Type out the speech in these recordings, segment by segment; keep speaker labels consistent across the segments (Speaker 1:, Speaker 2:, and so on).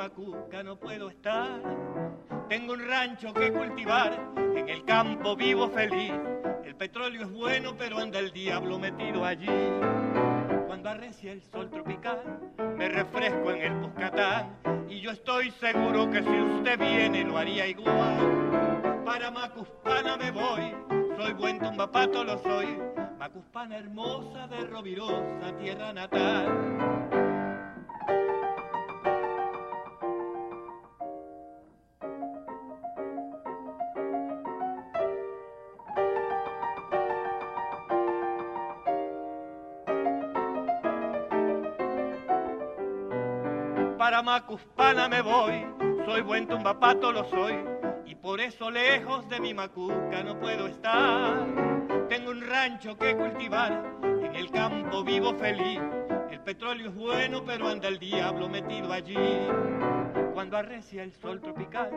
Speaker 1: Macuca no puedo estar. Tengo un rancho que cultivar, en el campo vivo feliz, el petróleo es bueno pero anda el diablo metido allí. Cuando arrecia el sol tropical, me refresco en el Buscatán, y yo estoy seguro que si usted viene lo haría igual. Para Macuspana me voy, soy buen tumbapato lo soy, Macuspana hermosa de Rovirosa, tierra natal. Para Macuspana me voy, soy buen tumbapato lo soy, y por eso lejos de mi macuca no puedo estar tengo un rancho que cultivar, en el campo vivo feliz. El petróleo es bueno, pero anda el diablo metido allí. Cuando arrecia el sol tropical,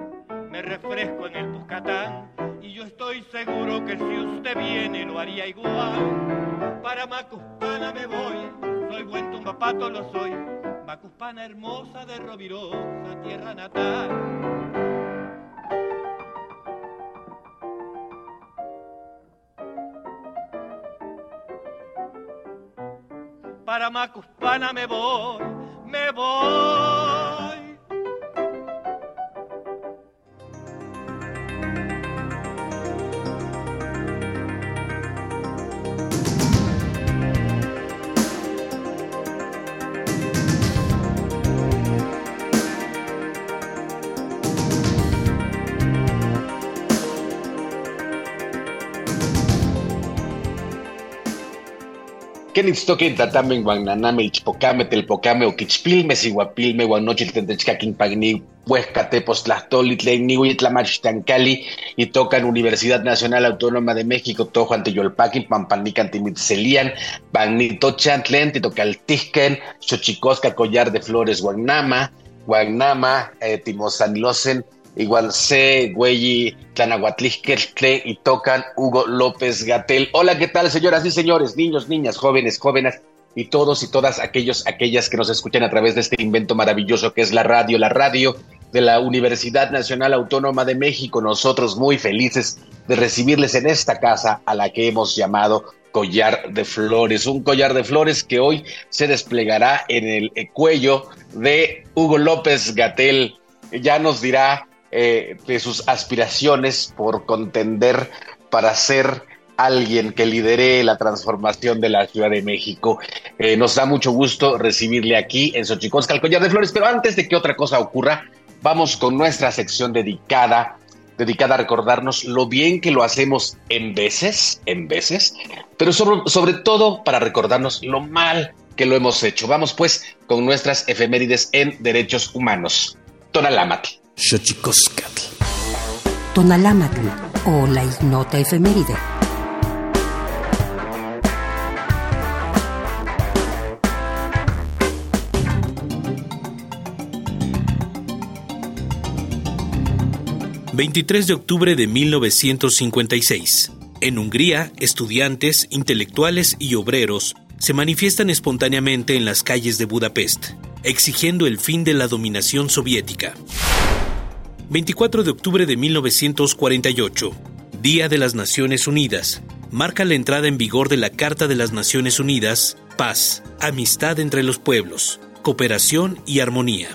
Speaker 1: me refresco en el Buscatán. Y yo estoy seguro que si usted viene lo haría igual. Para Macuspana me voy, soy buen tumbapato, lo soy. Macuspana hermosa de Rovirosa, tierra natal. para Macuspana me voy, me voy.
Speaker 2: ¿Qué Kenitstoken tatamen guananame ichpocame telpocame oquichpilme siguapilme guanochil tentechcaquin pagni huescatepos tlastoli tleigniwi tancali y tocan Universidad Nacional Autónoma de México tojo ante yolpaquin pampanican timitzelian bagnito chantlen titocaltisquen xochicosca collar de flores guanama guanama eh, timosanlosen igual C, Güeyi, Tlanahuatlisquetle y tocan Hugo López Gatel. Hola, ¿qué tal, señoras y señores, niños, niñas, jóvenes, jóvenes y todos y todas aquellos, aquellas que nos escuchan a través de este invento maravilloso que es la radio, la radio de la Universidad Nacional Autónoma de México. Nosotros muy felices de recibirles en esta casa a la que hemos llamado collar de flores, un collar de flores que hoy se desplegará en el cuello de Hugo López Gatel. Ya nos dirá eh, de sus aspiraciones por contender para ser alguien que lidere la transformación de la Ciudad de México. Eh, nos da mucho gusto recibirle aquí en Xochicosca, el collar de flores, pero antes de que otra cosa ocurra, vamos con nuestra sección dedicada dedicada a recordarnos lo bien que lo hacemos en veces, en veces, pero sobre, sobre todo para recordarnos lo mal que lo hemos hecho. Vamos pues con nuestras efemérides en derechos humanos. Tonalámate.
Speaker 3: Xochicoscatl. Tonalámatl o la ignota efeméride.
Speaker 4: ...23 de octubre de 1956... En Hungría, estudiantes, intelectuales y obreros se manifiestan espontáneamente en las calles de Budapest, exigiendo el fin de la dominación soviética. 24 de octubre de 1948, Día de las Naciones Unidas, marca la entrada en vigor de la Carta de las Naciones Unidas paz, amistad entre los pueblos, cooperación y armonía.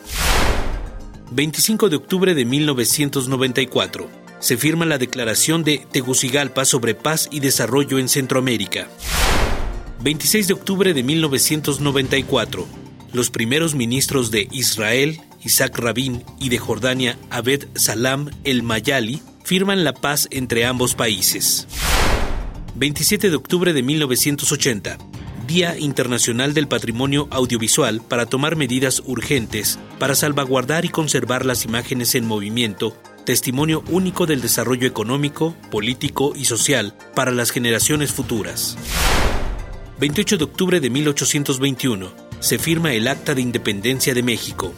Speaker 4: 25 de octubre de 1994. Se firma la Declaración de Tegucigalpa sobre paz y desarrollo en Centroamérica. 26 de octubre de 1994. Los primeros ministros de Israel, Isaac Rabin, y de Jordania, Abed Salam el Mayali, firman la paz entre ambos países. 27 de octubre de 1980. Día Internacional del Patrimonio Audiovisual para tomar medidas urgentes para salvaguardar y conservar las imágenes en movimiento, testimonio único del desarrollo económico, político y social para las generaciones futuras. 28 de octubre de 1821. Se firma el Acta de Independencia de México.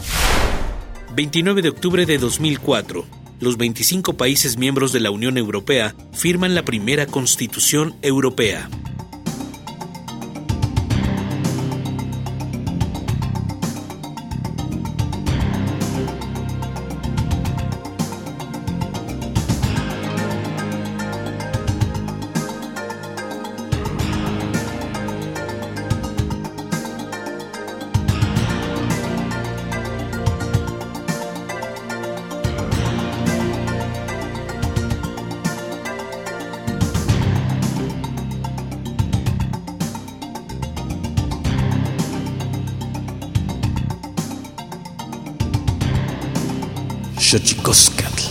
Speaker 4: 29 de octubre de 2004. Los 25 países miembros de la Unión Europea firman la primera Constitución Europea.
Speaker 2: Xochicoscatl.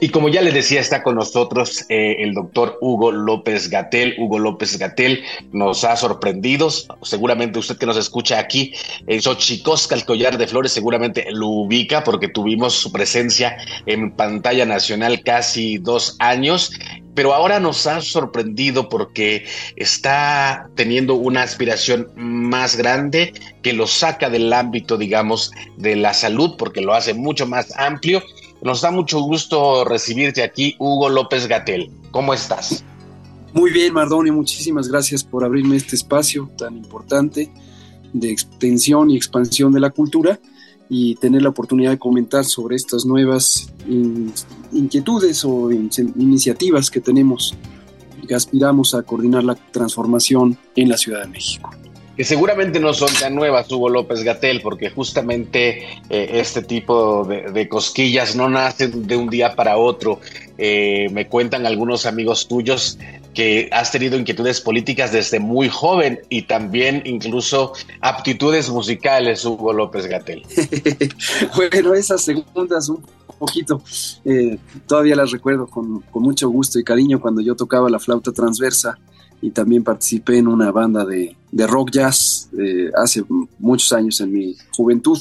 Speaker 2: Y como ya le decía, está con nosotros eh, el doctor Hugo López Gatel. Hugo López Gatel nos ha sorprendido. Seguramente usted que nos escucha aquí en Xochicosca, el collar de flores, seguramente lo ubica porque tuvimos su presencia en pantalla nacional casi dos años pero ahora nos ha sorprendido porque está teniendo una aspiración más grande que lo saca del ámbito, digamos, de la salud, porque lo hace mucho más amplio. Nos da mucho gusto recibirte aquí, Hugo López Gatel. ¿Cómo estás?
Speaker 5: Muy bien, Mardoni, muchísimas gracias por abrirme este espacio tan importante de extensión y expansión de la cultura y tener la oportunidad de comentar sobre estas nuevas inquietudes o iniciativas que tenemos y que aspiramos a coordinar la transformación en la Ciudad de México
Speaker 2: que seguramente no son tan nuevas, Hugo López Gatel, porque justamente eh, este tipo de, cosquillas no nacen de un día para otro. Eh, me cuentan algunos amigos tuyos que has tenido inquietudes políticas desde muy joven y también incluso aptitudes musicales, Hugo López Gatel.
Speaker 5: bueno, esas segundas un poquito, eh, todavía las recuerdo con, mucho gusto y cariño cuando yo tocaba la flauta transversa y también participé en una banda de, de rock jazz eh, hace muchos años en mi juventud.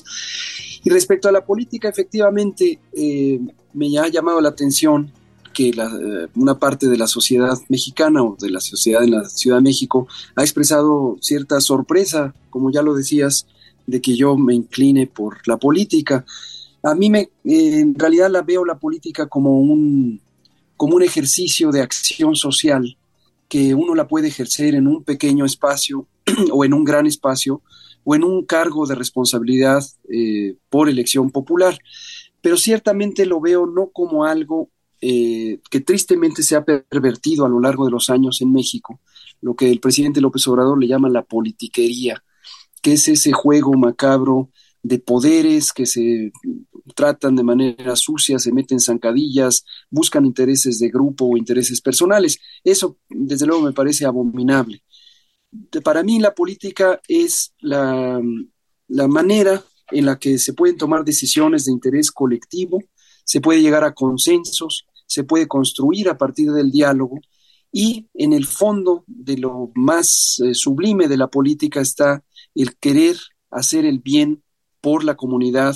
Speaker 5: Y respecto a la política, efectivamente, eh, me ha llamado la atención que eh, una parte de la sociedad mexicana o de la sociedad en la Ciudad de México ha expresado cierta sorpresa, como ya lo decías, de que yo me incline por la política. A mí me, eh, en realidad la veo la política como un, como un ejercicio de acción social que uno la puede ejercer en un pequeño espacio o en un gran espacio o en un cargo de responsabilidad eh, por elección popular. Pero ciertamente lo veo no como algo eh, que tristemente se ha pervertido a lo largo de los años en México, lo que el presidente López Obrador le llama la politiquería, que es ese juego macabro de poderes que se tratan de manera sucia, se meten zancadillas, buscan intereses de grupo o intereses personales. Eso, desde luego, me parece abominable. Para mí la política es la, la manera en la que se pueden tomar decisiones de interés colectivo, se puede llegar a consensos, se puede construir a partir del diálogo y en el fondo de lo más eh, sublime de la política está el querer hacer el bien por la comunidad,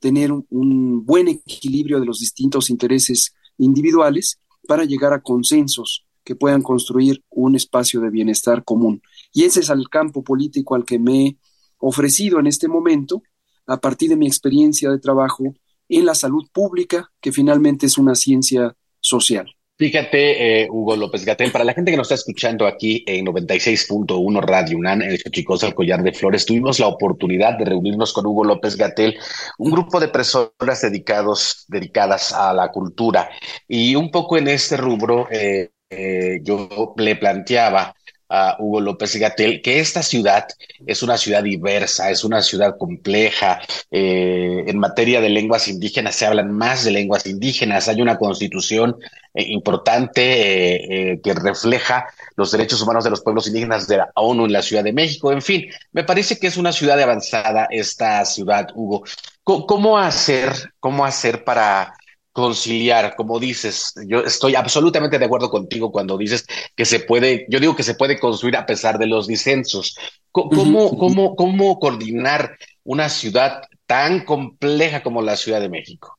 Speaker 5: tener un, buen equilibrio de los distintos intereses individuales para llegar a consensos que puedan construir un espacio de bienestar común. Y ese es el campo político al que me he ofrecido en este momento, a partir de mi experiencia de trabajo en la salud pública, que finalmente es una ciencia social.
Speaker 2: Fíjate, eh, Hugo López Gatel, para la gente que nos está escuchando aquí en 96.1 Radio UNAM, en el Chicos al Collar de Flores, tuvimos la oportunidad de reunirnos con Hugo López Gatel, un grupo de personas dedicados, dedicadas a la cultura. Y un poco en este rubro, eh, eh, yo le planteaba a Hugo López Gatel que esta ciudad es una ciudad diversa, es una ciudad compleja. Eh, en materia de lenguas indígenas se hablan más de lenguas indígenas. Hay una constitución eh, importante eh, que refleja los derechos humanos de los pueblos indígenas de la ONU en la Ciudad de México. En fin, me parece que es una ciudad avanzada esta ciudad, Hugo. cómo hacer, cómo hacer para conciliar, como dices, yo estoy absolutamente de acuerdo contigo cuando dices que se puede, yo digo que se puede construir a pesar de los disensos. ¿Cómo, cómo, cómo coordinar una ciudad tan compleja como la Ciudad de México?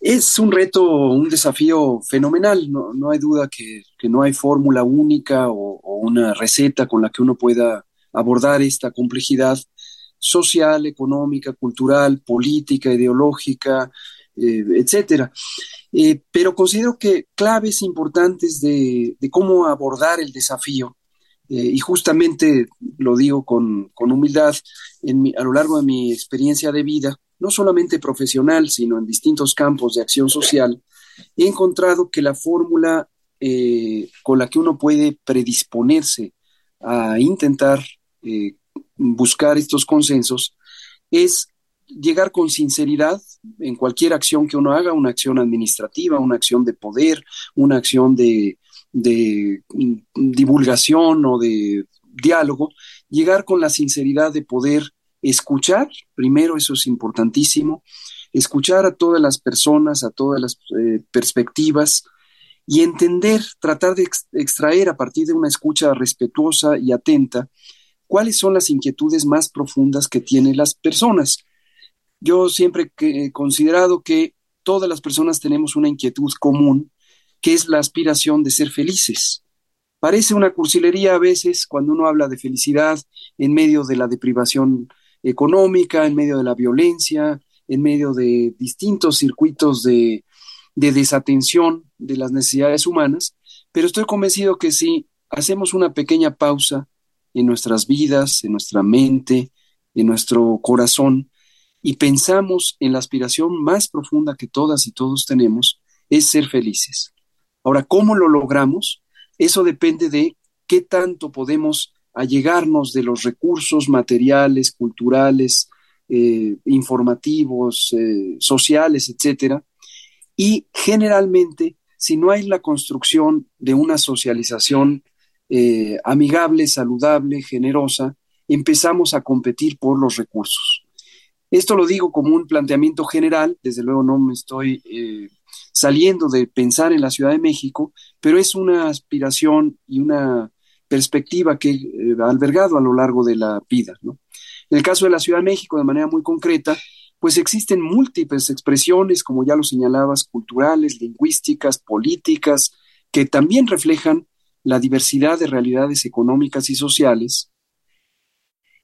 Speaker 5: Es un reto, un desafío fenomenal. No, hay duda que, no hay fórmula única o, una receta con la que uno pueda abordar esta complejidad social, económica, cultural, política, ideológica, eh, etcétera. Eh, pero considero que claves importantes de, cómo abordar el desafío, eh, y justamente lo digo con, humildad, en a lo largo de mi experiencia de vida, no solamente profesional, sino en distintos campos de acción social, he encontrado que la fórmula con la que uno puede predisponerse a intentar buscar estos consensos es llegar con sinceridad en cualquier acción que uno haga, una acción administrativa, una acción de poder, una acción de, divulgación o de diálogo, llegar con la sinceridad de poder escuchar, primero eso es importantísimo, escuchar a todas las personas, a todas las eh, perspectivas y entender, tratar de extraer a partir de una escucha respetuosa y atenta cuáles son las inquietudes más profundas que tienen las personas yo siempre he considerado que todas las personas tenemos una inquietud común, que es la aspiración de ser felices. Parece una cursilería a veces cuando uno habla de felicidad en medio de la deprivación económica, en medio de la violencia, en medio de distintos circuitos de, de desatención de las necesidades humanas, pero estoy convencido que si hacemos una pequeña pausa en nuestras vidas, en nuestra mente, en nuestro corazón, y pensamos en la aspiración más profunda que todas y todos tenemos, es ser felices. Ahora, ¿cómo lo logramos? Eso depende de qué tanto podemos allegarnos de los recursos materiales, culturales, eh, informativos, eh, sociales, etcétera. Y generalmente, si no hay la construcción de una socialización eh, amigable, saludable, generosa, empezamos a competir por los recursos. Esto lo digo como un planteamiento general, desde luego no me estoy eh, saliendo de pensar en la Ciudad de México, pero es una aspiración y una perspectiva que he albergado a lo largo de la vida. En el caso de la Ciudad de México, de manera muy concreta, pues existen múltiples expresiones, como ya lo señalabas, culturales, lingüísticas, políticas, que también reflejan la diversidad de realidades económicas y sociales.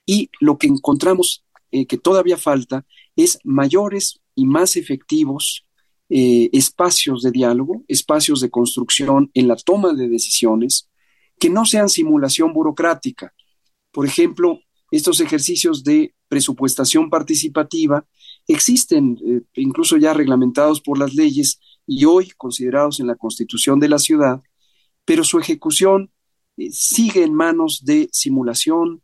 Speaker 5: Y lo que encontramos eh, que todavía falta es mayores y más efectivos eh, espacios de diálogo, espacios de construcción en la toma de decisiones que no sean simulación burocrática. Por ejemplo, estos ejercicios de presupuestación participativa existen eh, incluso ya reglamentados por las leyes y hoy considerados en la constitución de la ciudad, pero su ejecución sigue en manos de simulación,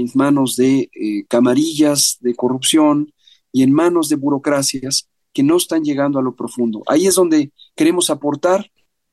Speaker 5: en manos de eh, camarillas de corrupción y en manos de burocracias que no están llegando a lo profundo. Ahí es donde queremos aportar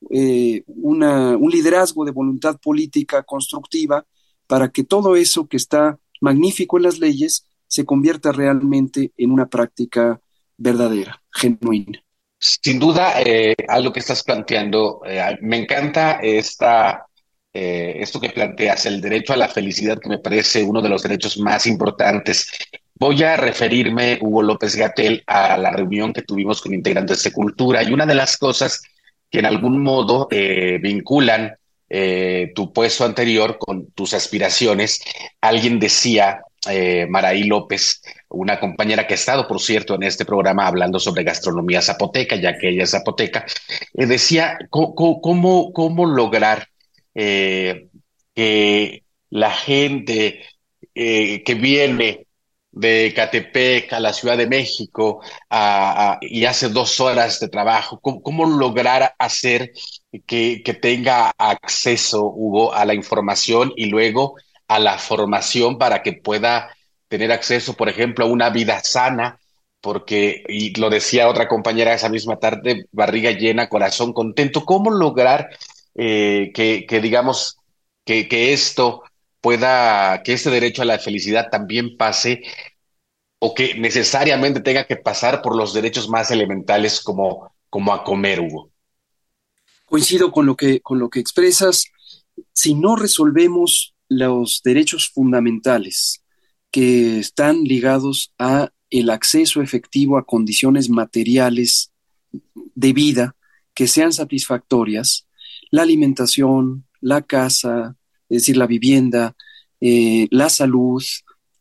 Speaker 5: eh, un liderazgo de voluntad política constructiva para que todo eso que está magnífico en las leyes se convierta realmente en una práctica verdadera, genuina.
Speaker 2: Sin duda, eh, algo que estás planteando, me encanta esta eh, esto que planteas, el derecho a la felicidad, que me parece uno de los derechos más importantes. Voy a referirme, Hugo López Gatel, a la reunión que tuvimos con integrantes de cultura y una de las cosas que en algún modo eh, vinculan eh, tu puesto anterior con tus aspiraciones, alguien decía eh, Maraí López, una compañera que ha estado, por cierto, en este programa hablando sobre gastronomía zapoteca, ya que ella es zapoteca, eh, decía cómo, cómo, lograr eh, que la gente que viene de Catepec a la Ciudad de México y hace dos horas de trabajo, ¿cómo, lograr hacer que, que, tenga acceso, Hugo, a la información y luego a la formación para que pueda tener acceso, por ejemplo, a una vida sana, porque, y lo decía otra compañera esa misma tarde, barriga llena, corazón contento, ¿cómo lograr eh, que, que, digamos, que, que esto pueda, que este derecho a la felicidad también pase o que necesariamente tenga que pasar por los derechos más elementales como, como a comer, Hugo?
Speaker 5: Coincido con lo que, con lo que expresas. Si no resolvemos los derechos fundamentales que están ligados a el acceso efectivo a condiciones materiales de vida que sean satisfactorias, la alimentación, la casa, es decir, la vivienda, eh, la salud,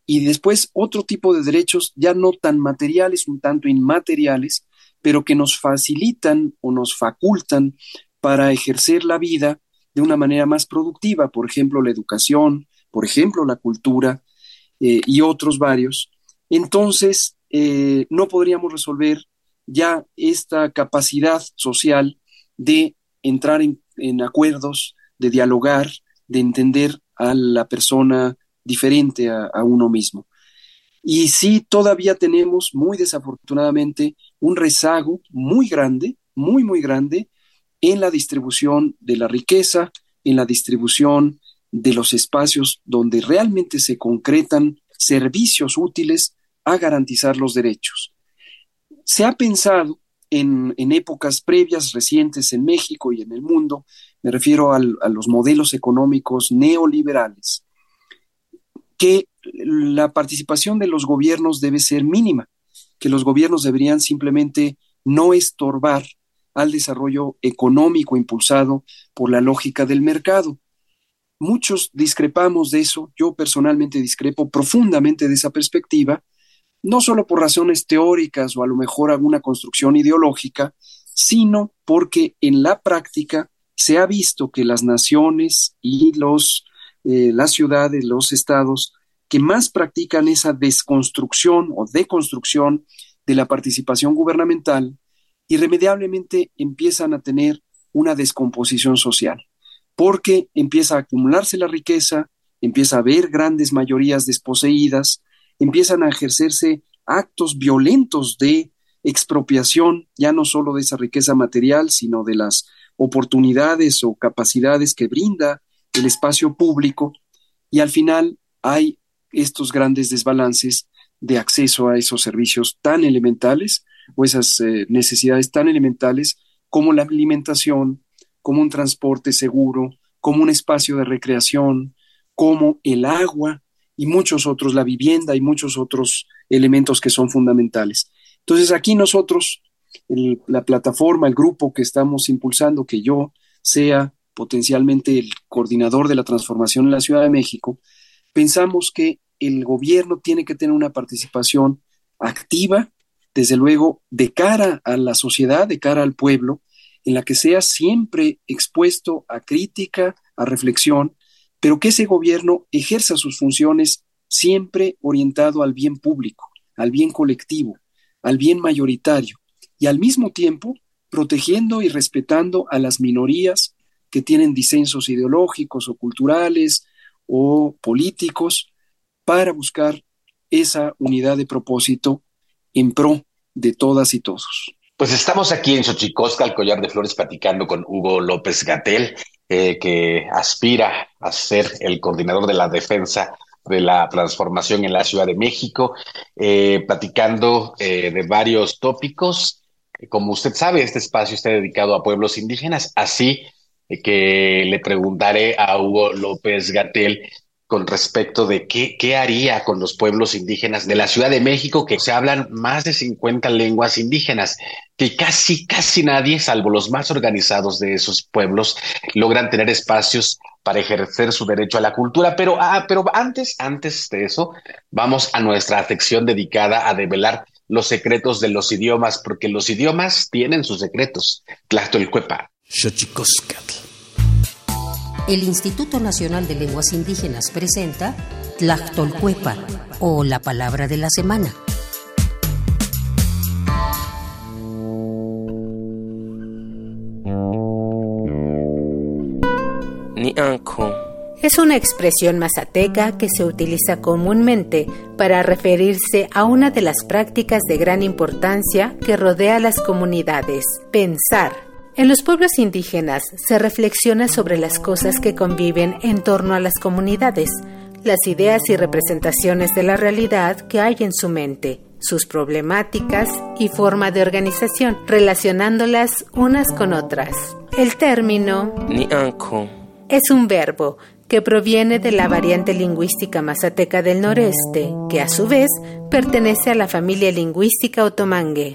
Speaker 5: y después otro tipo de derechos ya no tan materiales, un tanto inmateriales, pero que nos facilitan o nos facultan para ejercer la vida de una manera más productiva, por ejemplo, la educación, por ejemplo, la cultura eh, y otros varios, entonces eh, no podríamos resolver ya esta capacidad social de entrar en, acuerdos, de dialogar, de entender a la persona diferente a uno mismo. Y sí, todavía tenemos, muy desafortunadamente, un rezago muy grande, muy, muy grande, en la distribución de la riqueza, en la distribución de los espacios donde realmente se concretan servicios útiles a garantizar los derechos. Se ha pensado en, épocas previas, recientes en México y en el mundo, me refiero a los modelos económicos neoliberales, que la participación de los gobiernos debe ser mínima, que los gobiernos deberían simplemente no estorbar al desarrollo económico impulsado por la lógica del mercado. Muchos discrepamos de eso, yo personalmente discrepo profundamente de esa perspectiva, no solo por razones teóricas o a lo mejor alguna construcción ideológica, sino porque en la práctica se ha visto que las naciones y los, eh, las ciudades, los estados que más practican esa desconstrucción o deconstrucción de la participación gubernamental irremediablemente empiezan a tener una descomposición social, porque empieza a acumularse la riqueza, empieza a haber grandes mayorías desposeídas, empiezan a ejercerse actos violentos de expropiación, ya no solo de esa riqueza material, sino de las oportunidades o capacidades que brinda el espacio público, y al final hay estos grandes desbalances de acceso a esos servicios tan elementales o esas eh, necesidades tan elementales como la alimentación, como un transporte seguro, como un espacio de recreación, como el agua y muchos otros, la vivienda y muchos otros elementos que son fundamentales. Entonces aquí nosotros, la plataforma, el grupo que estamos impulsando, que yo sea potencialmente el coordinador de la transformación en la Ciudad de México, pensamos que el gobierno tiene que tener una participación activa desde luego, de cara a la sociedad, de cara al pueblo, en la que sea siempre expuesto a crítica, a reflexión, pero que ese gobierno ejerza sus funciones siempre orientado al bien público, al bien colectivo, al bien mayoritario, y al mismo tiempo protegiendo y respetando a las minorías que tienen disensos ideológicos o culturales o políticos para buscar esa unidad de propósito en pro de todas y todos.
Speaker 2: Pues estamos aquí en Xochicosca, al Collar de Flores, platicando con Hugo López Gatel, eh, que aspira a ser el coordinador de la defensa de la transformación en la Ciudad de México, eh, platicando eh, de varios tópicos. Como usted sabe, este espacio está dedicado a pueblos indígenas, así que le preguntaré a Hugo López Gatel con respecto de qué, qué haría con los pueblos indígenas de la Ciudad de México, que se hablan más de 50 lenguas indígenas, que casi, casi nadie, salvo los más organizados de esos pueblos, logran tener espacios para ejercer su derecho a la cultura. Pero, ah, pero antes, antes de eso, vamos a nuestra sección dedicada a develar los secretos de los idiomas, porque los idiomas tienen sus secretos. Tlactolcuepa.
Speaker 3: El Instituto Nacional de Lenguas Indígenas presenta Tlactolcuepa o la palabra de la semana.
Speaker 6: Es una expresión mazateca que se utiliza comúnmente para referirse a una de las prácticas de gran importancia que rodea a las comunidades, pensar. En los pueblos indígenas se reflexiona sobre las cosas que conviven en torno a las comunidades, las ideas y representaciones de la realidad que hay en su mente, sus problemáticas y forma de organización, relacionándolas unas con otras. El término es un verbo que proviene de la variante lingüística mazateca del noreste, que a su vez pertenece a la familia lingüística otomangue.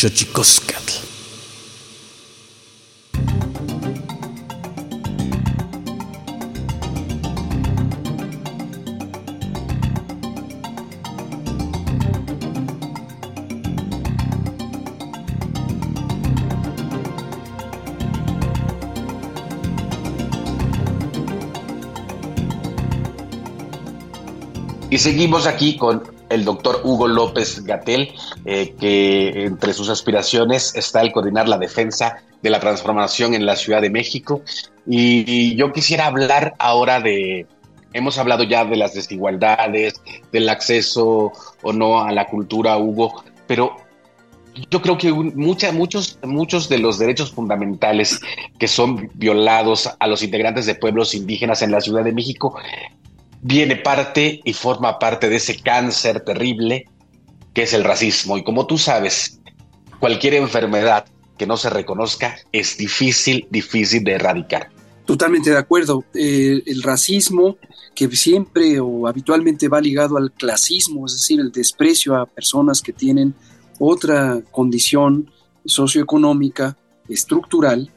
Speaker 4: Xochicoscatl.
Speaker 2: Y seguimos aquí con el doctor Hugo López Gatel, eh, que entre sus aspiraciones está el coordinar la defensa de la transformación en la Ciudad de México. Y, yo quisiera hablar ahora de, hemos hablado ya de las desigualdades, del acceso o no a la cultura, Hugo, pero yo creo que muchos, muchos de los derechos fundamentales que son violados a los integrantes de pueblos indígenas en la Ciudad de México viene parte y forma parte de ese cáncer terrible que es el racismo. Y como tú sabes, cualquier enfermedad que no se reconozca es difícil, difícil de erradicar.
Speaker 5: Totalmente de acuerdo. Eh, el racismo, que siempre o habitualmente va ligado al clasismo, es decir, el desprecio a personas que tienen otra condición socioeconómica, estructural,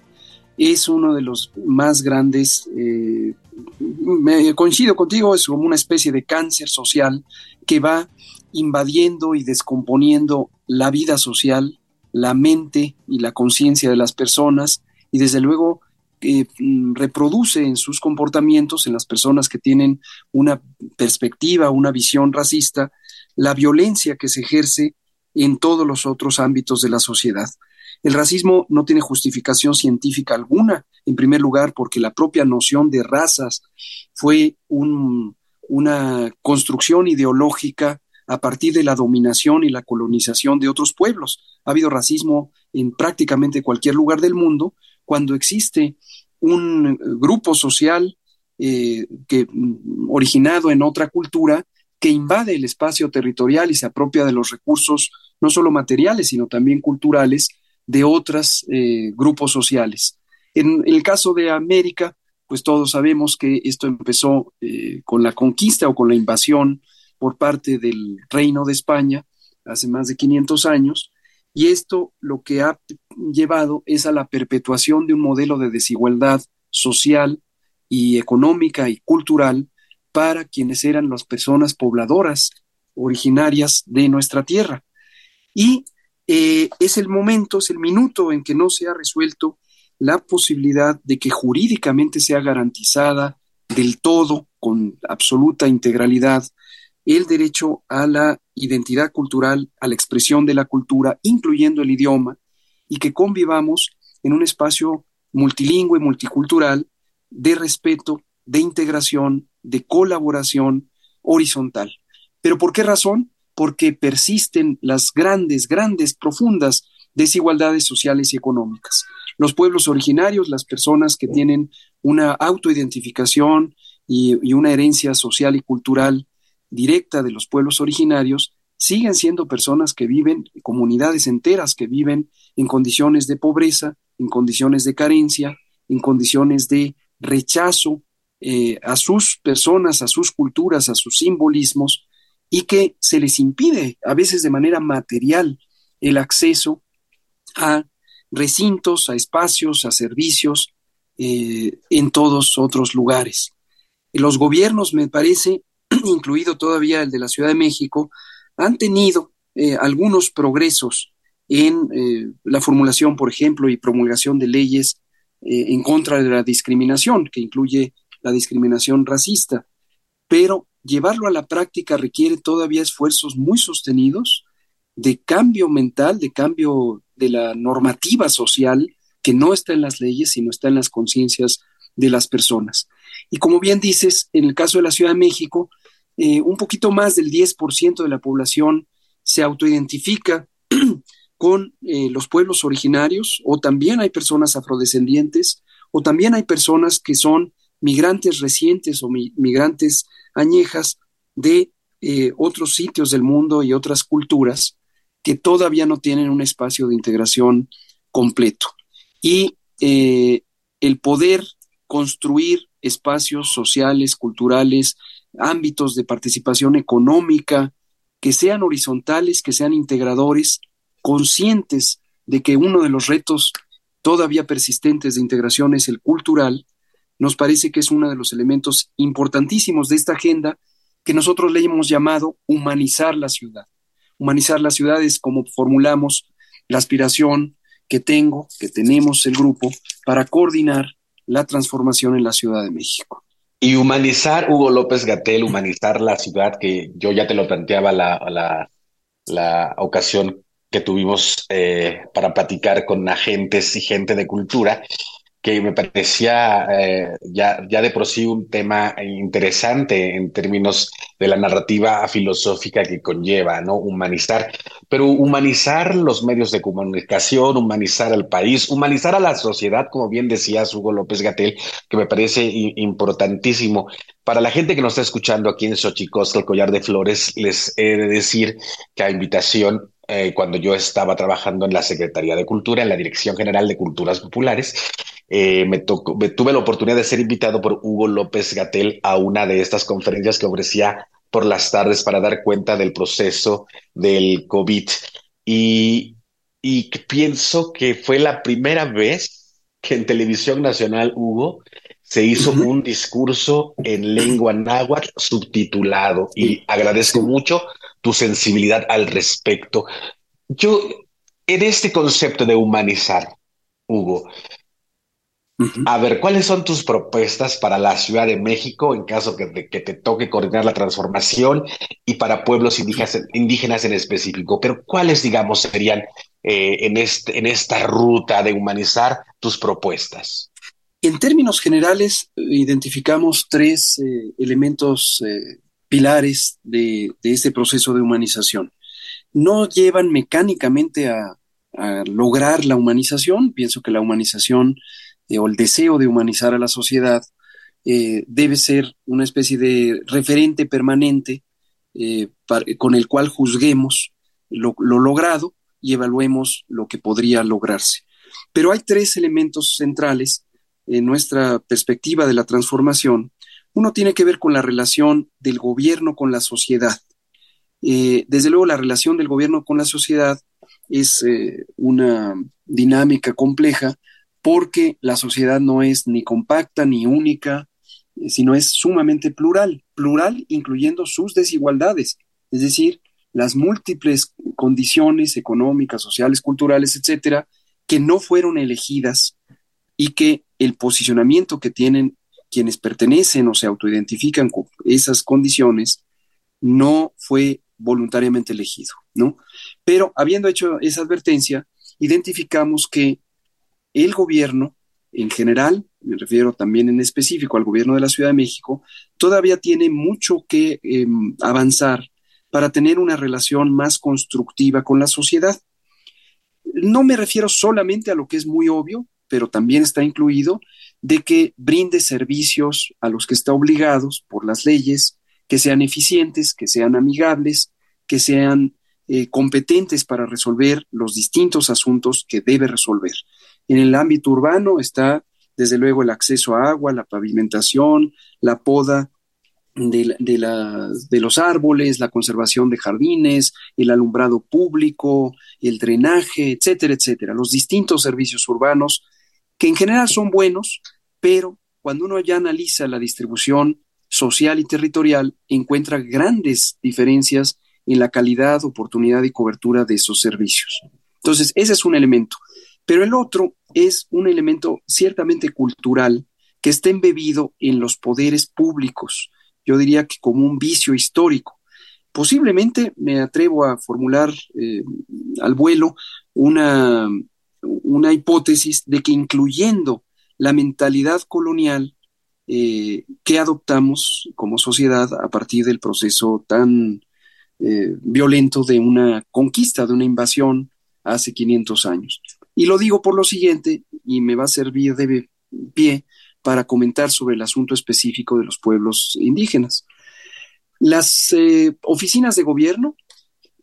Speaker 5: es uno de los más grandes eh, me coincido contigo, es como una especie de cáncer social que va invadiendo y descomponiendo la vida social, la mente y la conciencia de las personas y desde luego eh, reproduce en sus comportamientos, en las personas que tienen una perspectiva, una visión racista, la violencia que se ejerce en todos los otros ámbitos de la sociedad. El racismo no tiene justificación científica alguna, en primer lugar porque la propia noción de razas fue una construcción ideológica a partir de la dominación y la colonización de otros pueblos. Ha habido racismo en prácticamente cualquier lugar del mundo cuando existe un grupo social eh, que, mm, originado en otra cultura que invade el espacio territorial y se apropia de los recursos no solo materiales, sino también culturales de otros eh, grupos sociales. En, el caso de América, pues todos sabemos que esto empezó eh, con la conquista o con la invasión por parte del Reino de España hace más de 500 años, y esto lo que ha llevado es a la perpetuación de un modelo de desigualdad social y económica y cultural para quienes eran las personas pobladoras originarias de nuestra tierra. Y eh, es el momento, es el minuto en que no se ha resuelto la posibilidad de que jurídicamente sea garantizada del todo, con absoluta integralidad, el derecho a la identidad cultural, a la expresión de la cultura, incluyendo el idioma, y que convivamos en un espacio multilingüe, multicultural, de respeto, de integración, de colaboración horizontal. ¿Pero por qué razón? porque persisten las grandes, grandes, profundas desigualdades sociales y económicas. Los pueblos originarios, las personas que tienen una autoidentificación y, y una herencia social y cultural directa de los pueblos originarios, siguen siendo personas que viven, comunidades enteras que viven en condiciones de pobreza, en condiciones de carencia, en condiciones de rechazo eh, a sus personas, a sus culturas, a sus simbolismos, y que se les impide a veces de manera material el acceso a recintos, a espacios, a servicios eh, en todos otros lugares. Los gobiernos, me parece, incluido todavía el de la Ciudad de México, han tenido eh, algunos progresos en eh, la formulación, por ejemplo, y promulgación de leyes en contra de la discriminación, que incluye la discriminación racista, pero llevarlo a la práctica requiere todavía esfuerzos muy sostenidos de cambio mental, de cambio de la normativa social que no está en las leyes, sino está en las conciencias de las personas. Y como bien dices, en el caso de la Ciudad de México, eh, un poquito más del 10% de la población se autoidentifica con eh, los pueblos originarios, o también hay personas afrodescendientes, o también hay personas que son migrantes recientes o migrantes añejas de eh, otros sitios del mundo y otras culturas que todavía no tienen un espacio de integración completo. Y el poder construir espacios sociales, culturales, ámbitos de participación económica, que sean horizontales, que sean integradores, conscientes de que uno de los retos todavía persistentes de integración es el cultural, nos parece que es uno de los elementos importantísimos de esta agenda que nosotros le hemos llamado humanizar la ciudad. Humanizar la ciudad es como formulamos la aspiración que tengo, que tenemos el grupo, para coordinar la transformación en la Ciudad de México.
Speaker 2: Y humanizar, Hugo López Gatel, humanizar la ciudad, que yo ya te lo planteaba la, la, ocasión que tuvimos eh, para platicar con agentes y gente de cultura, que me parecía eh, ya, ya de por sí un tema interesante en términos de la narrativa filosófica que conlleva, ¿no? Humanizar, pero humanizar los medios de comunicación, humanizar al país, humanizar a la sociedad, como bien decías Hugo López Gatel, que me parece importantísimo. Para la gente que nos está escuchando aquí en Xochicosca, el Collar de Flores, les he de decir que a invitación eh, cuando yo estaba trabajando en la Secretaría de Cultura, en la Dirección General de Culturas Populares, eh, me, tocó, me tuve la oportunidad de ser invitado por Hugo López Gatel a una de estas conferencias que ofrecía por las tardes para dar cuenta del proceso del COVID. Y, y pienso que fue la primera vez que en televisión nacional, Hugo, se hizo un discurso en lengua náhuatl subtitulado y agradezco mucho tu sensibilidad al respecto. Yo, en este concepto de humanizar, Hugo, a ver, ¿cuáles son tus propuestas para la Ciudad de México en caso que, que te toque coordinar la transformación y para pueblos indígenas, en específico? Pero ¿cuáles, digamos, serían eh, en, este, en esta ruta de humanizar tus propuestas?
Speaker 5: En términos generales, identificamos tres eh, elementos eh, pilares de, de, este proceso de humanización. No llevan mecánicamente a, a lograr la humanización. Pienso que la humanización eh, o el deseo de humanizar a la sociedad eh, debe ser una especie de referente permanente eh, con el cual juzguemos lo, logrado y evaluemos lo que podría lograrse. Pero hay tres elementos centrales en nuestra perspectiva de la transformación. Uno tiene que ver con la relación del gobierno con la sociedad. desde luego, la relación del gobierno con la sociedad es una dinámica compleja porque la sociedad no es ni compacta ni única, eh, sino es sumamente plural, plural incluyendo sus desigualdades, es decir, las múltiples condiciones económicas, sociales, culturales, etcétera, que no fueron elegidas y que el posicionamiento que tienen quienes pertenecen o se autoidentifican con esas condiciones no fue voluntariamente elegido, ¿no? Pero habiendo hecho esa advertencia, identificamos que el gobierno en general, me refiero también en específico al gobierno de la Ciudad de México, todavía tiene mucho que em, avanzar para tener una relación más constructiva con la sociedad. No me refiero solamente a lo que es muy obvio, pero también está incluido de que brinde servicios a los que está obligados por las leyes, que sean eficientes, que sean amigables, que sean eh, competentes para resolver los distintos asuntos que debe resolver. En el ámbito urbano está, desde luego, el acceso a agua, la pavimentación, la poda de, de, los árboles, la conservación de jardines, el alumbrado público, el drenaje, etcétera, etcétera. Los distintos servicios urbanos que en general son buenos, pero cuando uno ya analiza la distribución social y territorial, encuentra grandes diferencias en la calidad, oportunidad y cobertura de esos servicios. Entonces, ese es un elemento. Pero el otro es un elemento ciertamente cultural que está embebido en los poderes públicos. Yo diría que como un vicio histórico. Posiblemente me atrevo a formular eh, al vuelo una, una, hipótesis de que incluyendo la mentalidad colonial eh, que adoptamos como sociedad a partir del proceso tan eh, violento de una conquista, de una invasión hace 500 años. Y lo digo por lo siguiente, y me va a servir de pie para comentar sobre el asunto específico de los pueblos indígenas. Las eh, oficinas de gobierno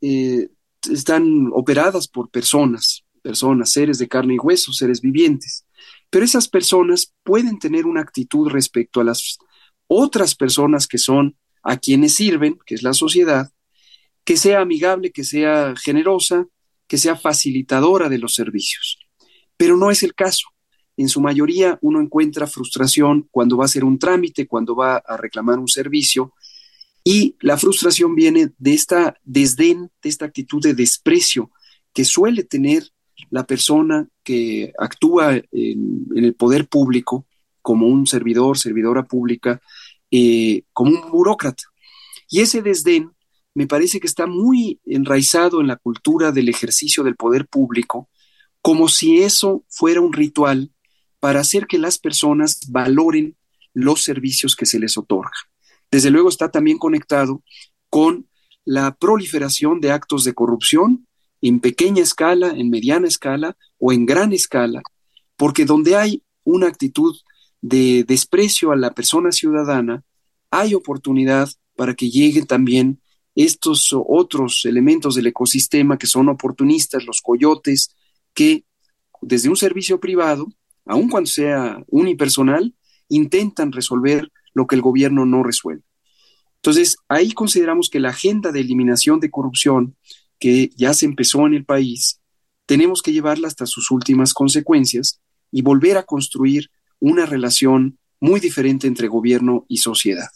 Speaker 5: eh, están operadas por personas, personas, seres de carne y hueso, seres vivientes, pero esas personas pueden tener una actitud respecto a las otras personas que son a quienes sirven, que es la sociedad, que sea amigable, que sea generosa, que sea facilitadora de los servicios. Pero no es el caso. En su mayoría uno encuentra frustración cuando va a hacer un trámite, cuando va a reclamar un servicio, y la frustración viene de esta desdén, de esta actitud de desprecio que suele tener la persona que actúa en, el poder público como un servidor, servidora pública, eh, como un burócrata. Y ese desdén me parece que está muy enraizado en la cultura del ejercicio del poder público, como si eso fuera un ritual para hacer que las personas valoren los servicios que se les otorga. Desde luego está también conectado con la proliferación de actos de corrupción en pequeña escala, en mediana escala o en gran escala, porque donde hay una actitud de desprecio a la persona ciudadana, hay oportunidad para que lleguen también estos otros elementos del ecosistema que son oportunistas, los coyotes, que desde un servicio privado, aun cuando sea unipersonal, intentan resolver lo que el gobierno no resuelve. Entonces, ahí consideramos que la agenda de eliminación de corrupción que ya se empezó en el país, tenemos que llevarla hasta sus últimas consecuencias y volver a construir una relación muy diferente entre gobierno y sociedad.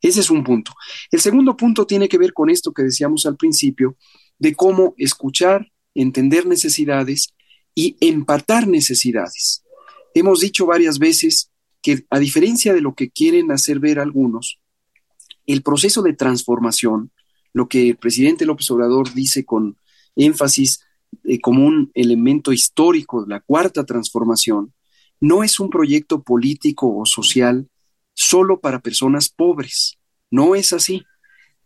Speaker 5: Ese es un punto. El segundo punto tiene que ver con esto que decíamos al principio, de cómo escuchar, entender necesidades y empatar necesidades. Hemos dicho varias veces que a diferencia de lo que quieren hacer ver algunos, el proceso de transformación lo que el presidente López Obrador dice con énfasis eh, como un elemento histórico la cuarta transformación, no es un proyecto político o social solo para personas pobres. No es así.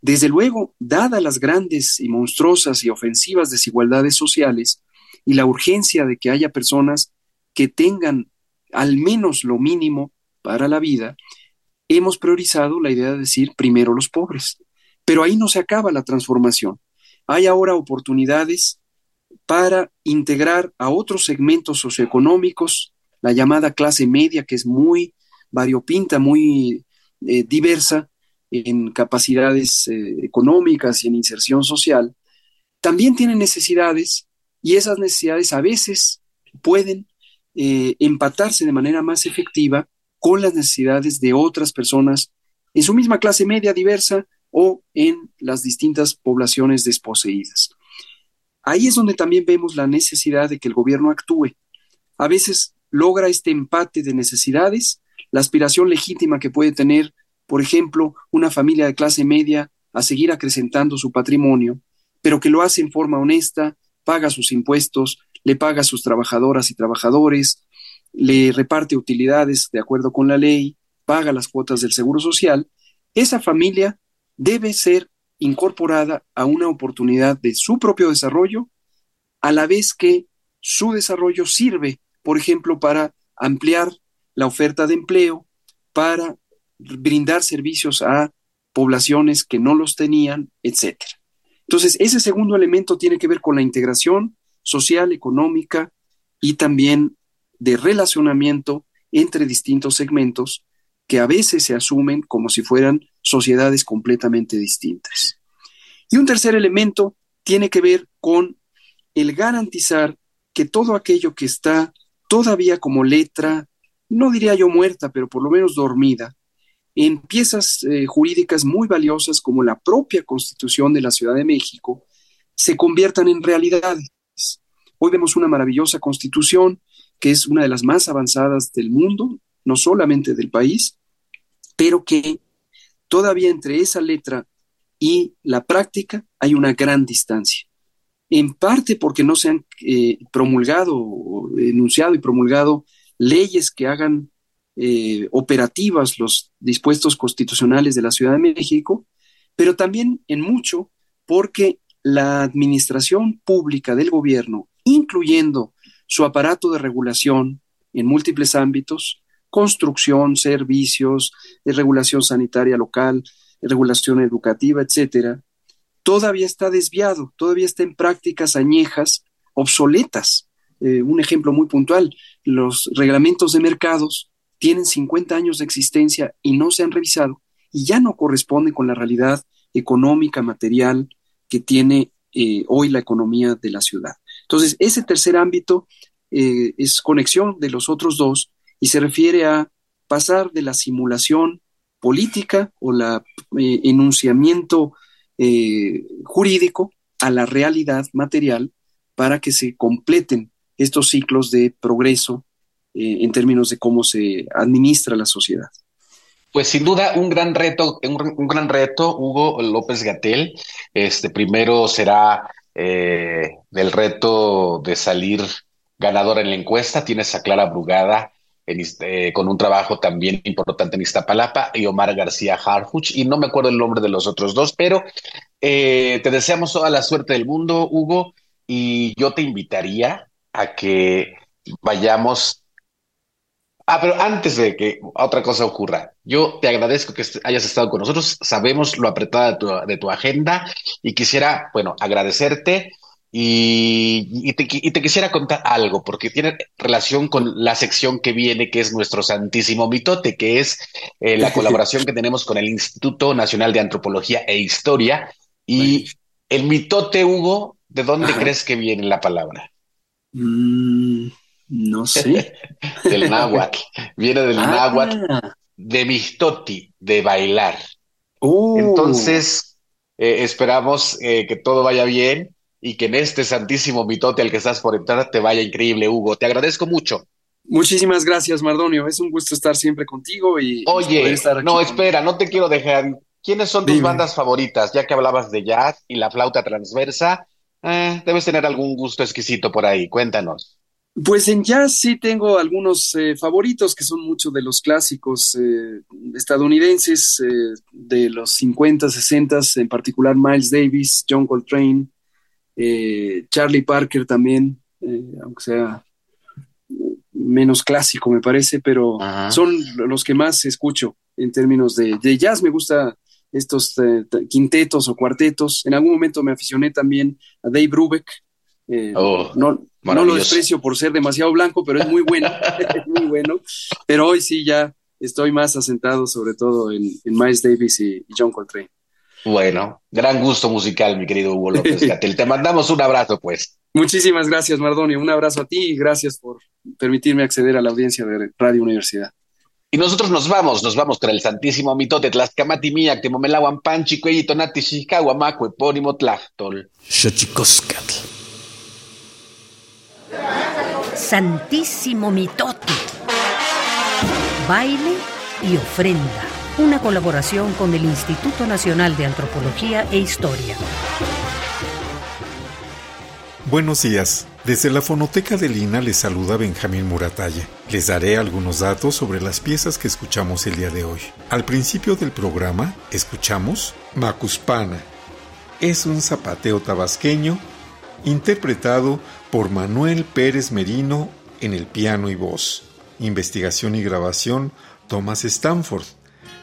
Speaker 5: Desde luego, dadas las grandes y monstruosas y ofensivas desigualdades sociales y la urgencia de que haya personas que tengan al menos lo mínimo para la vida, hemos priorizado la idea de decir primero los pobres. Pero ahí no se acaba la transformación. Hay ahora oportunidades para integrar a otros segmentos socioeconómicos, la llamada clase media, que es muy variopinta, muy eh, diversa en capacidades eh, económicas y en inserción social, también tiene necesidades y esas necesidades a veces pueden eh, empatarse de manera más efectiva con las necesidades de otras personas en su misma clase media diversa o en las distintas poblaciones desposeídas. Ahí es donde también vemos la necesidad de que el gobierno actúe. A veces logra este empate de necesidades, la aspiración legítima que puede tener, por ejemplo, una familia de clase media a seguir acrecentando su patrimonio, pero que lo hace en forma honesta, paga sus impuestos, le paga a sus trabajadoras y trabajadores, le reparte utilidades de acuerdo con la ley, paga las cuotas del Seguro Social, esa familia debe ser incorporada a una oportunidad de su propio desarrollo, a la vez que su desarrollo sirve, por ejemplo, para ampliar la oferta de empleo, para brindar servicios a poblaciones que no los tenían, etc. Entonces, ese segundo elemento tiene que ver con la integración social, económica y también de relacionamiento entre distintos segmentos que a veces se asumen como si fueran sociedades completamente distintas. Y un tercer elemento tiene que ver con el garantizar que todo aquello que está todavía como letra, no diría yo muerta, pero por lo menos dormida, en piezas eh, jurídicas muy valiosas como la propia Constitución de la Ciudad de México, se conviertan en realidades. Hoy vemos una maravillosa Constitución que es una de las más avanzadas del mundo, no solamente del país, pero que todavía entre esa letra y la práctica hay una gran distancia. En parte porque no se han eh, promulgado, enunciado y promulgado leyes que hagan eh, operativas los dispuestos constitucionales de la Ciudad de México, pero también en mucho porque la administración pública del gobierno, incluyendo su aparato de regulación en múltiples ámbitos, construcción, servicios, de regulación sanitaria local, regulación educativa, etcétera, todavía está desviado, todavía está en prácticas añejas, obsoletas. Eh, un ejemplo muy puntual, los reglamentos de mercados tienen 50 años de existencia y no se han revisado y ya no corresponden con la realidad económica, material que tiene eh, hoy la economía de la ciudad. Entonces, ese tercer ámbito eh, es conexión de los otros dos y se refiere a pasar de la simulación política o la enunciamiento jurídico a la realidad material para que se completen estos ciclos de progreso en términos de cómo se administra la sociedad.
Speaker 2: Pues sin duda un gran reto, un, gran reto, Hugo López Gatel. Este primero será eh, del reto de salir ganador en la encuesta. Tienes a Clara Brugada eh, con un trabajo también importante en Iztapalapa y Omar García Harfuch. Y no me acuerdo el nombre de los otros dos, pero eh, te deseamos toda la suerte del mundo, Hugo. Y yo te invitaría a que vayamos Ah, pero antes de que otra cosa ocurra, yo te agradezco que hayas estado con nosotros. Sabemos lo apretada de tu, agenda y quisiera, bueno, agradecerte y, te, quisiera contar algo, porque tiene relación con la sección que viene, que es nuestro Santísimo Mitote, que es eh, la colaboración que tenemos con el Instituto Nacional de Antropología e Historia. Y el mitote, Hugo, ¿de dónde crees que viene la palabra?
Speaker 5: Mm, no sé.
Speaker 2: del náhuatl. Viene del ah. náhuatl de mistoti, de bailar.
Speaker 5: Oh.
Speaker 2: Entonces, eh, esperamos eh, que todo vaya bien y que en este santísimo mitote al que estás por entrar te vaya increíble, Hugo. Te agradezco mucho.
Speaker 5: Muchísimas gracias, Mardonio. Es un gusto estar siempre contigo y
Speaker 2: Oye, no, espera, no te quiero dejar. ¿Quiénes son tus bandas favoritas? Ya que hablabas de jazz y la flauta transversa, eh, debes tener algún gusto exquisito por ahí. Cuéntanos.
Speaker 5: Pues en jazz sí tengo algunos eh, favoritos que son muchos de los clásicos eh, estadounidenses eh, de los 50, 60, en particular Miles Davis, John Coltrane, Charlie Parker también, aunque sea menos clásico me parece, pero son los que más escucho en términos de, de jazz. Me gusta estos quintetos o cuartetos. En algún momento me aficioné también a Dave Brubeck.
Speaker 2: Oh.
Speaker 5: no, no lo desprecio por ser demasiado blanco, pero es muy bueno, es muy bueno. Pero hoy sí ya estoy más asentado sobre todo en, Miles Davis y, John Coltrane.
Speaker 2: Bueno, gran gusto musical, mi querido Hugo López Catel. Te mandamos un abrazo, pues.
Speaker 5: Muchísimas gracias, Mardonio. Un abrazo a ti y gracias por permitirme acceder a la audiencia de Radio Universidad.
Speaker 2: Y nosotros nos vamos, nos vamos con el santísimo mitote Tlaxcamati Miak, Temomelahuan Panchi, Cuellito, Nati, Xicagua, Maco, Epónimo, Tlachtol.
Speaker 4: Xochicoscatl.
Speaker 3: Santísimo Mitote. Baile y ofrenda. Una colaboración con el Instituto Nacional de Antropología e Historia.
Speaker 7: Buenos días. Desde la fonoteca de Lina les saluda Benjamín Muratalla. Les daré algunos datos sobre las piezas que escuchamos el día de hoy. Al principio del programa escuchamos Macuspana. Es un zapateo tabasqueño interpretado por Manuel Pérez Merino en el piano y voz. Investigación y grabación Thomas Stanford.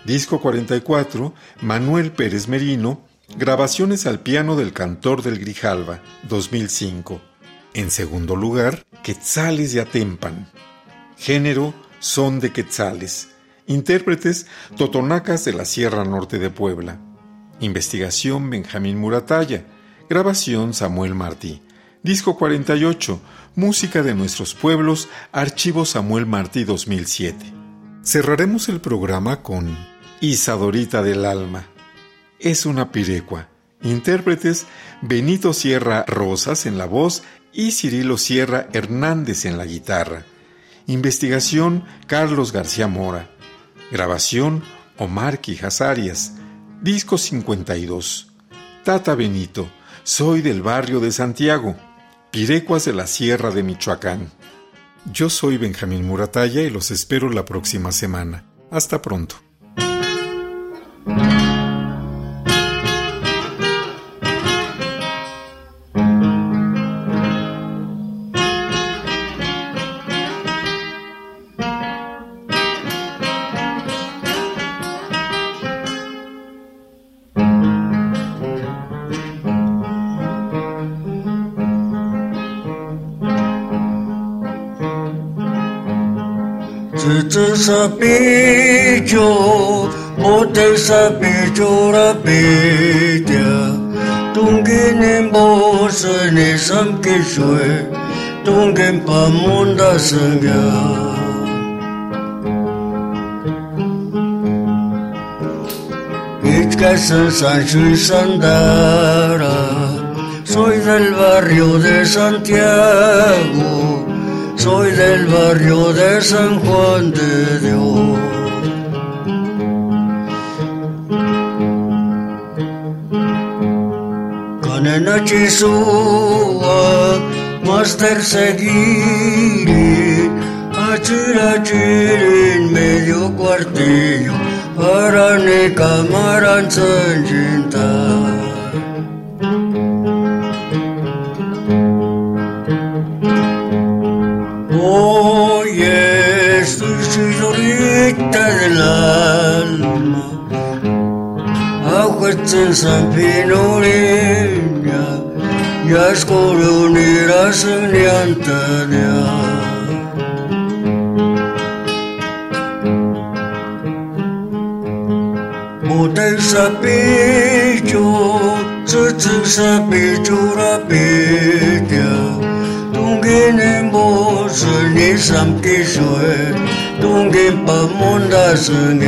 Speaker 7: Disco 44 Manuel Pérez Merino. Grabaciones al piano del cantor del Grijalva 2005. En segundo lugar, Quetzales de Atempan. Género son de Quetzales. Intérpretes Totonacas de la Sierra Norte de Puebla. Investigación Benjamín Muratalla. Grabación Samuel Martí. Disco 48, Música de nuestros pueblos, Archivo Samuel Martí 2007. Cerraremos el programa con Isadorita del Alma. Es una pirecua. Intérpretes Benito Sierra Rosas en la voz y Cirilo Sierra Hernández en la guitarra. Investigación Carlos García Mora. Grabación Omar Quijas Arias. Disco 52. Tata Benito. Soy del barrio de Santiago. Pirecuas de la Sierra de Michoacán. Yo soy Benjamín Muratalla y los espero la próxima semana. Hasta pronto.
Speaker 8: Sapillo, bote sapillo rapilla, tungin bosen sam kishwe tungin pamunda sangya Itkasan Sancho y Sandara Soy del barrio de Santiago Soy del barrio de San Juan de Dios. Kanena Chisua Master seguir Achir achir en medio cuartillo Arane kamaran cinta 精神疲劳的人，也是孤独的人生念的人。我的是啤酒，这只是啤酒的啤酒。冬天的不是你身体水，冬天不闷的是牛。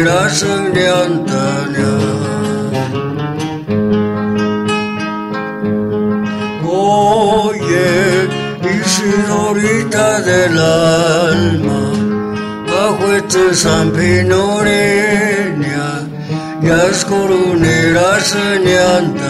Speaker 8: cinta Oye, tu isidorita del alma Bajo es un zampinoreña Ya es coronera de Antania Oye, Isidorita del alma, bajo este San Pinoreña, ya es coronera señantania.